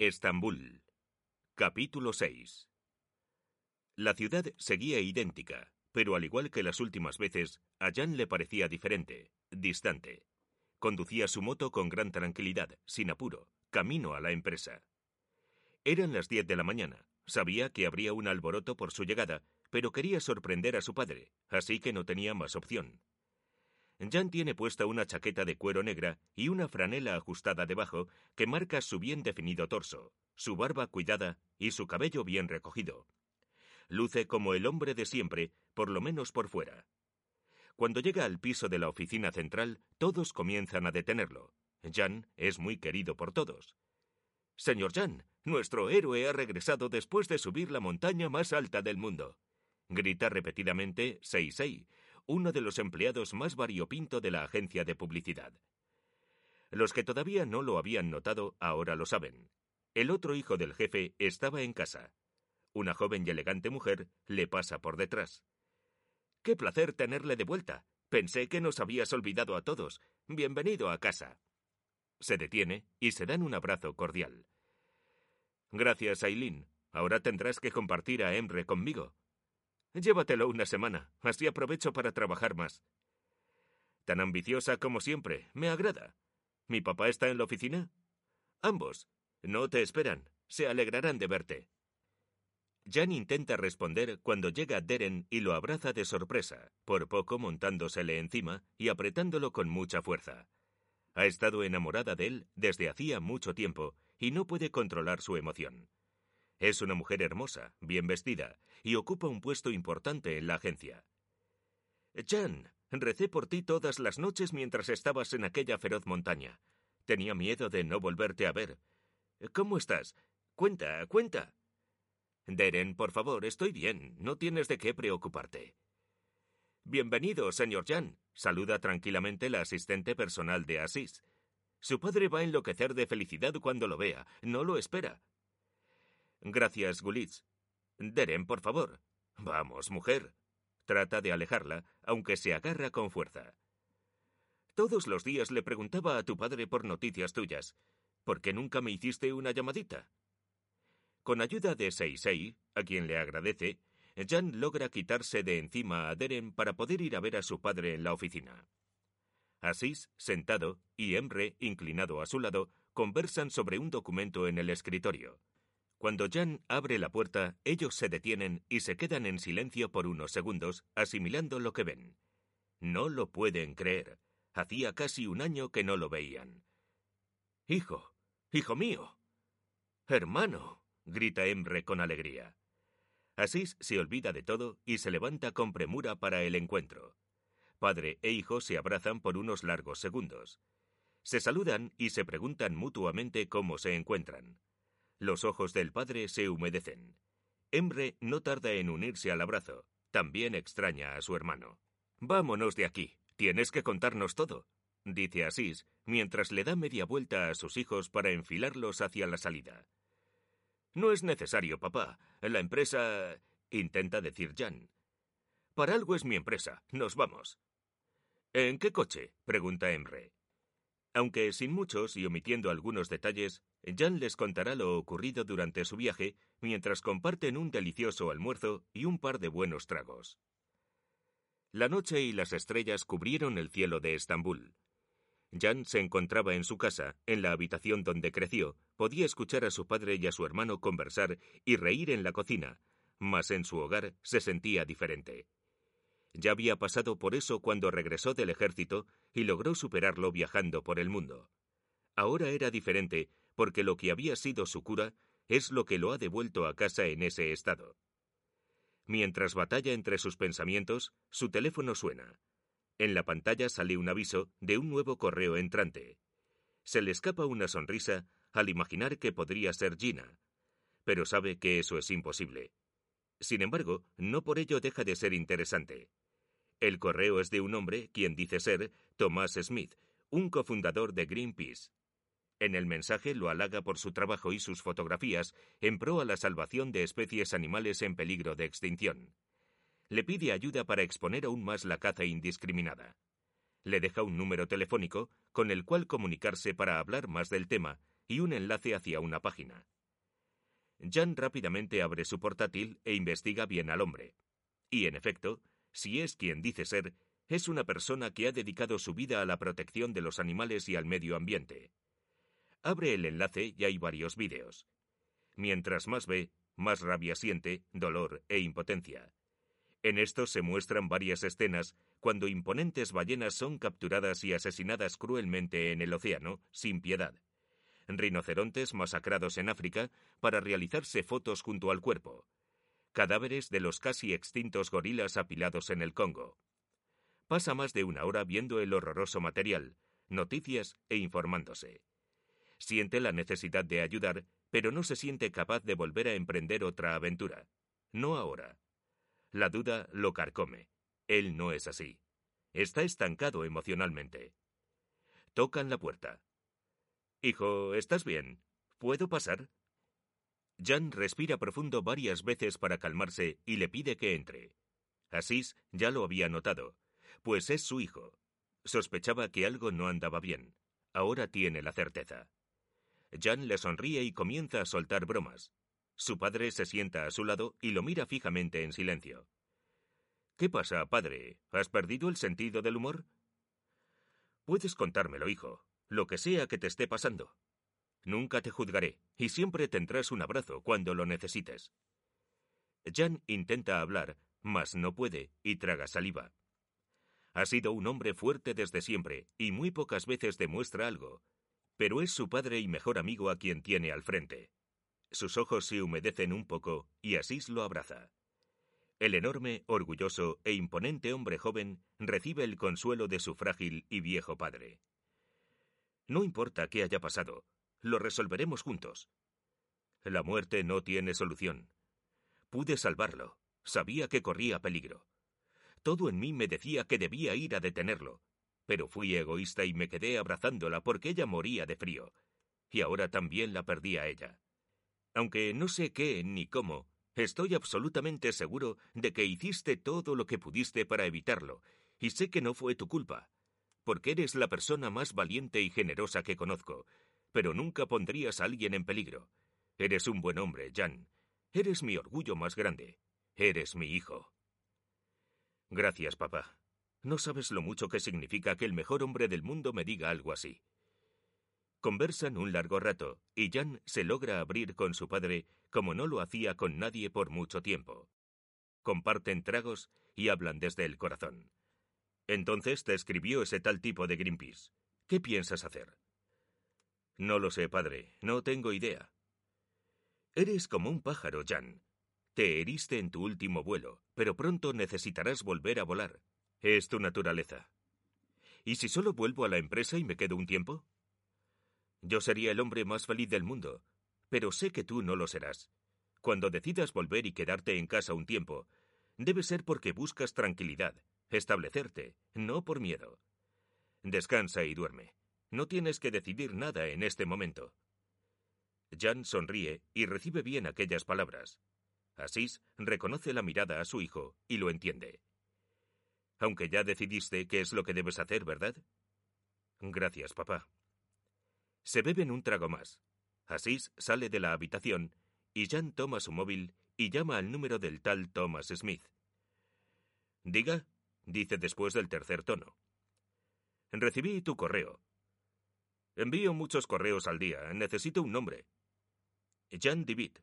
Estambul. Capítulo 6. La ciudad seguía idéntica, pero al igual que las últimas veces, a Jan le parecía diferente, distante. Conducía su moto con gran tranquilidad, sin apuro, camino a la empresa. Eran las diez de la mañana. Sabía que habría un alboroto por su llegada, pero quería sorprender a su padre, así que no tenía más opción. Jan tiene puesta una chaqueta de cuero negra y una franela ajustada debajo que marca su bien definido torso, su barba cuidada y su cabello bien recogido. Luce como el hombre de siempre, por lo menos por fuera. Cuando llega al piso de la oficina central, todos comienzan a detenerlo. Jan es muy querido por todos. Señor Jan, nuestro héroe ha regresado después de subir la montaña más alta del mundo. Grita repetidamente Seisei, uno de los empleados más variopinto de la agencia de publicidad. Los que todavía no lo habían notado ahora lo saben. El otro hijo del jefe estaba en casa. Una joven y elegante mujer le pasa por detrás. Qué placer tenerle de vuelta. Pensé que nos habías olvidado a todos. Bienvenido a casa. Se detiene y se dan un abrazo cordial. Gracias, Aileen. Ahora tendrás que compartir a Emre conmigo. Llévatelo una semana, así aprovecho para trabajar más. Tan ambiciosa como siempre, me agrada. ¿Mi papá está en la oficina? Ambos. No te esperan, se alegrarán de verte. Jan intenta responder cuando llega Deren y lo abraza de sorpresa, por poco montándosele encima y apretándolo con mucha fuerza. Ha estado enamorada de él desde hacía mucho tiempo y no puede controlar su emoción. Es una mujer hermosa, bien vestida, y ocupa un puesto importante en la agencia. Jan, recé por ti todas las noches mientras estabas en aquella feroz montaña. Tenía miedo de no volverte a ver. ¿Cómo estás? Cuenta, cuenta. Deren, por favor, estoy bien. No tienes de qué preocuparte. Bienvenido, señor Jan. Saluda tranquilamente la asistente personal de Asís. Su padre va a enloquecer de felicidad cuando lo vea. No lo espera. Gracias, Gulitz. Deren, por favor. Vamos, mujer. Trata de alejarla, aunque se agarra con fuerza. Todos los días le preguntaba a tu padre por noticias tuyas. ¿Por qué nunca me hiciste una llamadita? Con ayuda de Seisei, a quien le agradece, Jan logra quitarse de encima a Deren para poder ir a ver a su padre en la oficina. Asís, sentado, y Emre, inclinado a su lado, conversan sobre un documento en el escritorio. Cuando Jan abre la puerta, ellos se detienen y se quedan en silencio por unos segundos, asimilando lo que ven. No lo pueden creer. Hacía casi un año que no lo veían. Hijo, hijo mío. Hermano, grita Emre con alegría. Asís se olvida de todo y se levanta con premura para el encuentro. Padre e hijo se abrazan por unos largos segundos. Se saludan y se preguntan mutuamente cómo se encuentran. Los ojos del padre se humedecen. Emre no tarda en unirse al abrazo. También extraña a su hermano. Vámonos de aquí. Tienes que contarnos todo, dice Asís, mientras le da media vuelta a sus hijos para enfilarlos hacia la salida. No es necesario, papá. La empresa. intenta decir Jan. Para algo es mi empresa. Nos vamos. ¿En qué coche? pregunta Emre. Aunque sin muchos y omitiendo algunos detalles, Jan les contará lo ocurrido durante su viaje mientras comparten un delicioso almuerzo y un par de buenos tragos. La noche y las estrellas cubrieron el cielo de Estambul. Jan se encontraba en su casa, en la habitación donde creció, podía escuchar a su padre y a su hermano conversar y reír en la cocina, mas en su hogar se sentía diferente. Ya había pasado por eso cuando regresó del ejército y logró superarlo viajando por el mundo. Ahora era diferente porque lo que había sido su cura es lo que lo ha devuelto a casa en ese estado. Mientras batalla entre sus pensamientos, su teléfono suena. En la pantalla sale un aviso de un nuevo correo entrante. Se le escapa una sonrisa al imaginar que podría ser Gina, pero sabe que eso es imposible. Sin embargo, no por ello deja de ser interesante. El correo es de un hombre quien dice ser Thomas Smith, un cofundador de Greenpeace. En el mensaje lo halaga por su trabajo y sus fotografías en pro a la salvación de especies animales en peligro de extinción. Le pide ayuda para exponer aún más la caza indiscriminada. Le deja un número telefónico con el cual comunicarse para hablar más del tema y un enlace hacia una página. Jan rápidamente abre su portátil e investiga bien al hombre. Y en efecto, si es quien dice ser, es una persona que ha dedicado su vida a la protección de los animales y al medio ambiente. Abre el enlace y hay varios vídeos. Mientras más ve, más rabia siente, dolor e impotencia. En estos se muestran varias escenas cuando imponentes ballenas son capturadas y asesinadas cruelmente en el océano, sin piedad. Rinocerontes masacrados en África para realizarse fotos junto al cuerpo. Cadáveres de los casi extintos gorilas apilados en el Congo. Pasa más de una hora viendo el horroroso material, noticias e informándose. Siente la necesidad de ayudar, pero no se siente capaz de volver a emprender otra aventura. No ahora. La duda lo carcome. Él no es así. Está estancado emocionalmente. Tocan la puerta. Hijo, ¿estás bien? ¿Puedo pasar? Jan respira profundo varias veces para calmarse y le pide que entre. Asís ya lo había notado, pues es su hijo. Sospechaba que algo no andaba bien. Ahora tiene la certeza. Jan le sonríe y comienza a soltar bromas. Su padre se sienta a su lado y lo mira fijamente en silencio. ¿Qué pasa, padre? ¿Has perdido el sentido del humor? Puedes contármelo, hijo, lo que sea que te esté pasando. Nunca te juzgaré, y siempre tendrás un abrazo cuando lo necesites. Jan intenta hablar, mas no puede, y traga saliva. Ha sido un hombre fuerte desde siempre, y muy pocas veces demuestra algo, pero es su padre y mejor amigo a quien tiene al frente. Sus ojos se humedecen un poco y Asís lo abraza. El enorme, orgulloso e imponente hombre joven recibe el consuelo de su frágil y viejo padre. No importa qué haya pasado, lo resolveremos juntos. La muerte no tiene solución. Pude salvarlo. Sabía que corría peligro. Todo en mí me decía que debía ir a detenerlo, pero fui egoísta y me quedé abrazándola porque ella moría de frío, y ahora también la perdí a ella. Aunque no sé qué ni cómo, estoy absolutamente seguro de que hiciste todo lo que pudiste para evitarlo, y sé que no fue tu culpa, porque eres la persona más valiente y generosa que conozco, pero nunca pondrías a alguien en peligro. Eres un buen hombre, Jan. Eres mi orgullo más grande. Eres mi hijo. Gracias, papá. No sabes lo mucho que significa que el mejor hombre del mundo me diga algo así. Conversan un largo rato, y Jan se logra abrir con su padre como no lo hacía con nadie por mucho tiempo. Comparten tragos y hablan desde el corazón. Entonces te escribió ese tal tipo de Greenpeace. ¿Qué piensas hacer? No lo sé, padre. No tengo idea. Eres como un pájaro, Jan. Te heriste en tu último vuelo, pero pronto necesitarás volver a volar. Es tu naturaleza. ¿Y si solo vuelvo a la empresa y me quedo un tiempo? Yo sería el hombre más feliz del mundo, pero sé que tú no lo serás. Cuando decidas volver y quedarte en casa un tiempo, debe ser porque buscas tranquilidad, establecerte, no por miedo. Descansa y duerme. No tienes que decidir nada en este momento. Jan sonríe y recibe bien aquellas palabras. Asís reconoce la mirada a su hijo y lo entiende. Aunque ya decidiste qué es lo que debes hacer, ¿verdad? Gracias, papá. Se beben un trago más. Asís sale de la habitación y Jan toma su móvil y llama al número del tal Thomas Smith. Diga, dice después del tercer tono. Recibí tu correo. Envío muchos correos al día. Necesito un nombre. Jan Divit.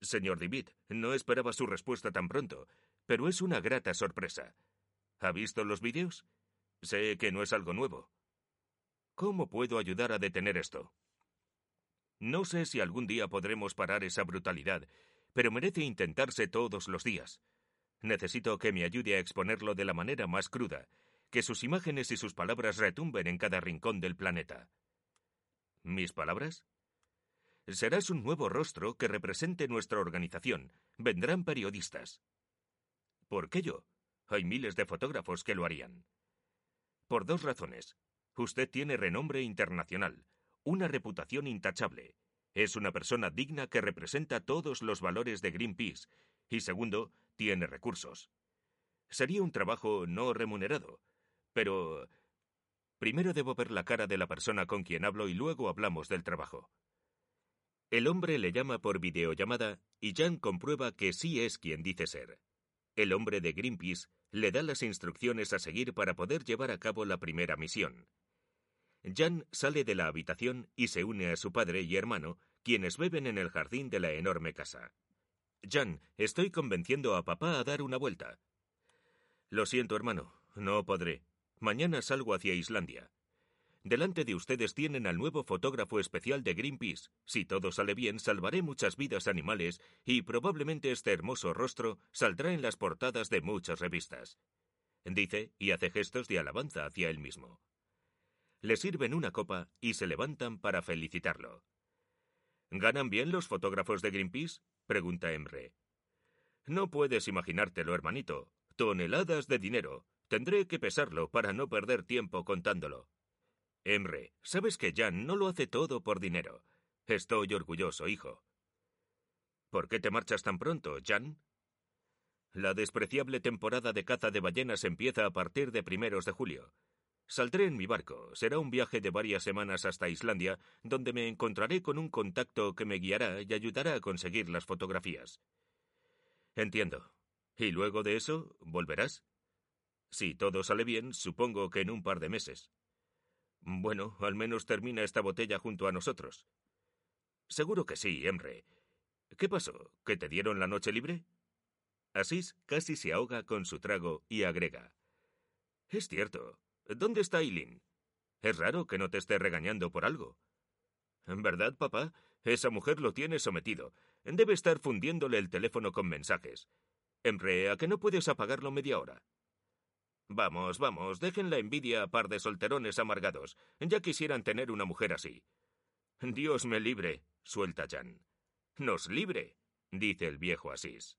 Señor Divit, no esperaba su respuesta tan pronto, pero es una grata sorpresa. ¿Ha visto los vídeos? Sé que no es algo nuevo. ¿Cómo puedo ayudar a detener esto? No sé si algún día podremos parar esa brutalidad, pero merece intentarse todos los días. Necesito que me ayude a exponerlo de la manera más cruda, que sus imágenes y sus palabras retumben en cada rincón del planeta. ¿Mis palabras? Serás un nuevo rostro que represente nuestra organización. Vendrán periodistas. ¿Por qué yo? Hay miles de fotógrafos que lo harían. Por dos razones. Usted tiene renombre internacional, una reputación intachable. Es una persona digna que representa todos los valores de Greenpeace. Y segundo, tiene recursos. Sería un trabajo no remunerado. Pero... Primero debo ver la cara de la persona con quien hablo y luego hablamos del trabajo. El hombre le llama por videollamada y Jan comprueba que sí es quien dice ser. El hombre de Greenpeace le da las instrucciones a seguir para poder llevar a cabo la primera misión. Jan sale de la habitación y se une a su padre y hermano, quienes beben en el jardín de la enorme casa. Jan, estoy convenciendo a papá a dar una vuelta. Lo siento, hermano, no podré. Mañana salgo hacia Islandia. Delante de ustedes tienen al nuevo fotógrafo especial de Greenpeace. Si todo sale bien, salvaré muchas vidas animales y probablemente este hermoso rostro saldrá en las portadas de muchas revistas. Dice y hace gestos de alabanza hacia él mismo. Le sirven una copa y se levantan para felicitarlo. ¿Ganan bien los fotógrafos de Greenpeace? pregunta Emre. No puedes imaginártelo, hermanito. Toneladas de dinero. Tendré que pesarlo para no perder tiempo contándolo. Emre, sabes que Jan no lo hace todo por dinero. Estoy orgulloso, hijo. ¿Por qué te marchas tan pronto, Jan? La despreciable temporada de caza de ballenas empieza a partir de primeros de julio. Saldré en mi barco. Será un viaje de varias semanas hasta Islandia, donde me encontraré con un contacto que me guiará y ayudará a conseguir las fotografías. Entiendo. ¿Y luego de eso, volverás? Si todo sale bien, supongo que en un par de meses. Bueno, al menos termina esta botella junto a nosotros. Seguro que sí, Emre. ¿Qué pasó? ¿Que te dieron la noche libre? Asís casi se ahoga con su trago y agrega. Es cierto. ¿Dónde está Eileen? Es raro que no te esté regañando por algo. ¿En verdad, papá? Esa mujer lo tiene sometido. Debe estar fundiéndole el teléfono con mensajes. Emre, ¿a que no puedes apagarlo media hora? Vamos, vamos, dejen la envidia a par de solterones amargados. Ya quisieran tener una mujer así. Dios me libre, suelta Jan. Nos libre, dice el viejo Asís.